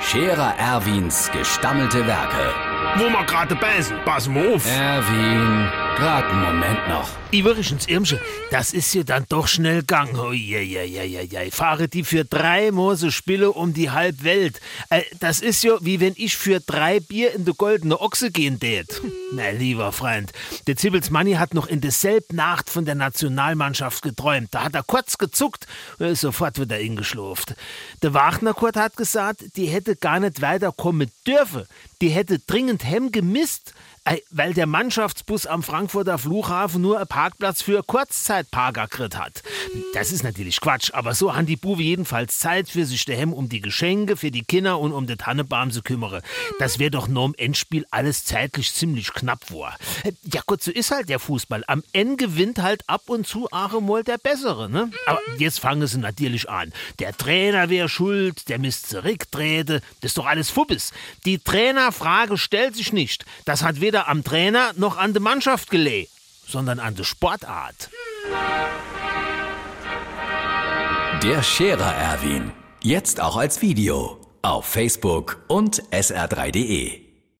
Scherer Erwins gestammelte Werke. wo wir gerade beißen, pass mal auf. Erwin, grad einen Moment noch. Übrigens, Irmsche, das ist ja dann doch schnell gang. Oh, je, je, je, je, je. Fahre die für drei Mose Spille um die Halbwelt. Äh, das ist ja, wie wenn ich für drei Bier in de goldene Ochse gehen tät. Na, lieber Freund, der Zibbels Manni hat noch in derselben Nacht von der Nationalmannschaft geträumt. Da hat er kurz gezuckt und ist sofort wieder hingeschlurft. Der Wagner Kurt hat gesagt, die hätte gar nicht weiterkommen dürfen. Die hätte dringend Hemm gemisst. Weil der Mannschaftsbus am Frankfurter Flughafen nur einen Parkplatz für Kurzzeitparker hat. Das ist natürlich Quatsch, aber so haben die Buwe jedenfalls Zeit für sich daheim um die Geschenke, für die Kinder und um den Tannebaum zu kümmern. Das wäre doch nur im Endspiel alles zeitlich ziemlich knapp war. Ja gut, so ist halt der Fußball. Am Ende gewinnt halt ab und zu auch der Bessere, ne? Aber jetzt fangen sie natürlich an. Der Trainer wäre schuld, der misst zurücktreten. Das ist doch alles Fuppes. Die Trainerfrage stellt sich nicht. Das hat weder am Trainer noch an der Mannschaft gelegen, sondern an der Sportart. Der Scherer Erwin. Jetzt auch als Video. Auf Facebook und sr3.de.